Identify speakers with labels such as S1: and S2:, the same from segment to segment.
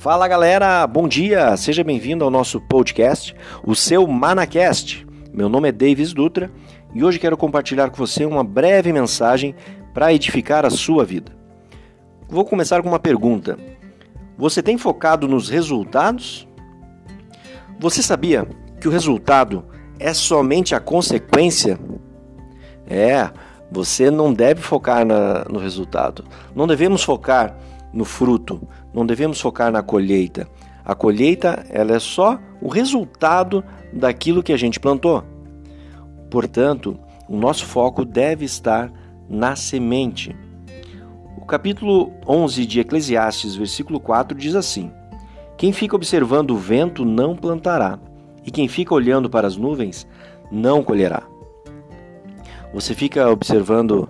S1: Fala galera, bom dia, seja bem-vindo ao nosso podcast, o seu Manacast. Meu nome é Davis Dutra e hoje quero compartilhar com você uma breve mensagem para edificar a sua vida. Vou começar com uma pergunta: Você tem focado nos resultados? Você sabia que o resultado é somente a consequência? É, você não deve focar na, no resultado. Não devemos focar no fruto, não devemos focar na colheita. A colheita ela é só o resultado daquilo que a gente plantou. Portanto, o nosso foco deve estar na semente. O capítulo 11 de Eclesiastes, versículo 4 diz assim: Quem fica observando o vento não plantará, e quem fica olhando para as nuvens não colherá. Você fica observando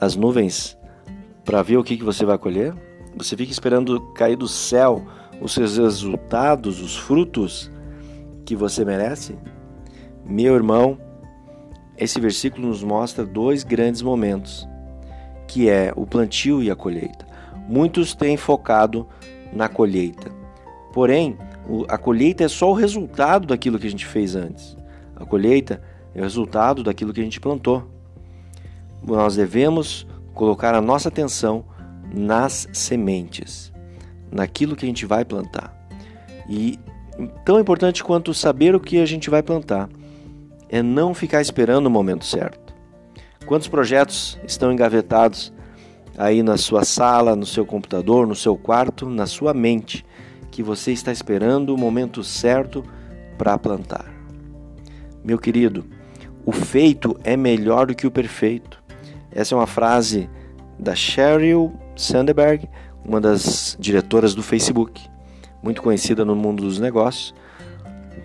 S1: as nuvens para ver o que, que você vai colher? Você fica esperando cair do céu os seus resultados, os frutos que você merece? Meu irmão, esse versículo nos mostra dois grandes momentos, que é o plantio e a colheita. Muitos têm focado na colheita. Porém, a colheita é só o resultado daquilo que a gente fez antes. A colheita é o resultado daquilo que a gente plantou. Nós devemos colocar a nossa atenção nas sementes, naquilo que a gente vai plantar. E tão importante quanto saber o que a gente vai plantar é não ficar esperando o momento certo. Quantos projetos estão engavetados aí na sua sala, no seu computador, no seu quarto, na sua mente, que você está esperando o momento certo para plantar? Meu querido, o feito é melhor do que o perfeito. Essa é uma frase da Sheryl Sandberg, uma das diretoras do Facebook, muito conhecida no mundo dos negócios,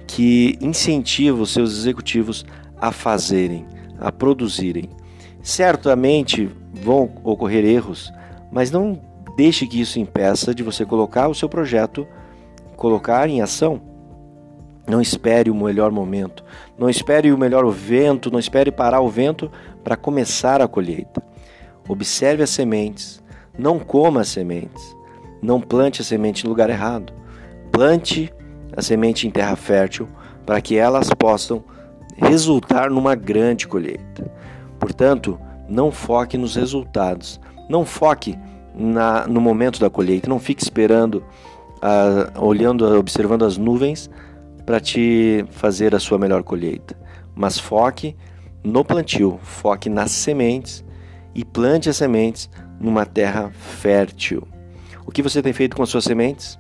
S1: que incentiva os seus executivos a fazerem, a produzirem. Certamente vão ocorrer erros, mas não deixe que isso impeça de você colocar o seu projeto, colocar em ação. Não espere o melhor momento, não espere o melhor vento, não espere parar o vento para começar a colheita. Observe as sementes, não coma as sementes. Não plante a semente no lugar errado. Plante a semente em terra fértil para que elas possam resultar numa grande colheita. Portanto, não foque nos resultados. Não foque na, no momento da colheita. Não fique esperando, uh, olhando, observando as nuvens para te fazer a sua melhor colheita. Mas foque no plantio, foque nas sementes e plante as sementes numa terra fértil. O que você tem feito com as suas sementes?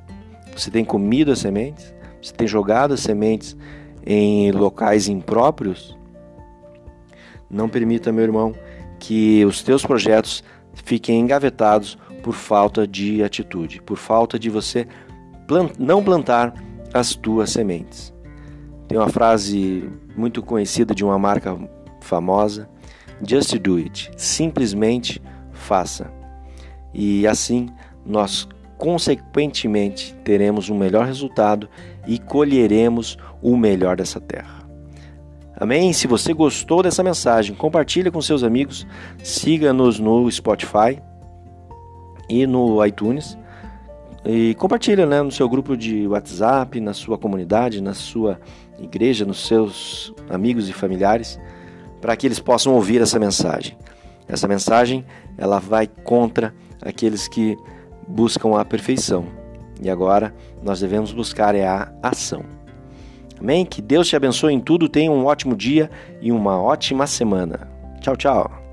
S1: Você tem comido as sementes? Você tem jogado as sementes em locais impróprios? Não permita, meu irmão, que os teus projetos fiquem engavetados por falta de atitude, por falta de você plant não plantar as tuas sementes. Tem uma frase muito conhecida de uma marca famosa: Just do it. Simplesmente faça. E assim nós consequentemente teremos um melhor resultado e colheremos o melhor dessa terra. Amém? Se você gostou dessa mensagem, compartilhe com seus amigos, siga-nos no Spotify e no iTunes e compartilhe né, no seu grupo de WhatsApp, na sua comunidade, na sua igreja, nos seus amigos e familiares, para que eles possam ouvir essa mensagem. Essa mensagem ela vai contra aqueles que buscam a perfeição. E agora nós devemos buscar é a ação. Amém? Que Deus te abençoe em tudo, tenha um ótimo dia e uma ótima semana. Tchau, tchau.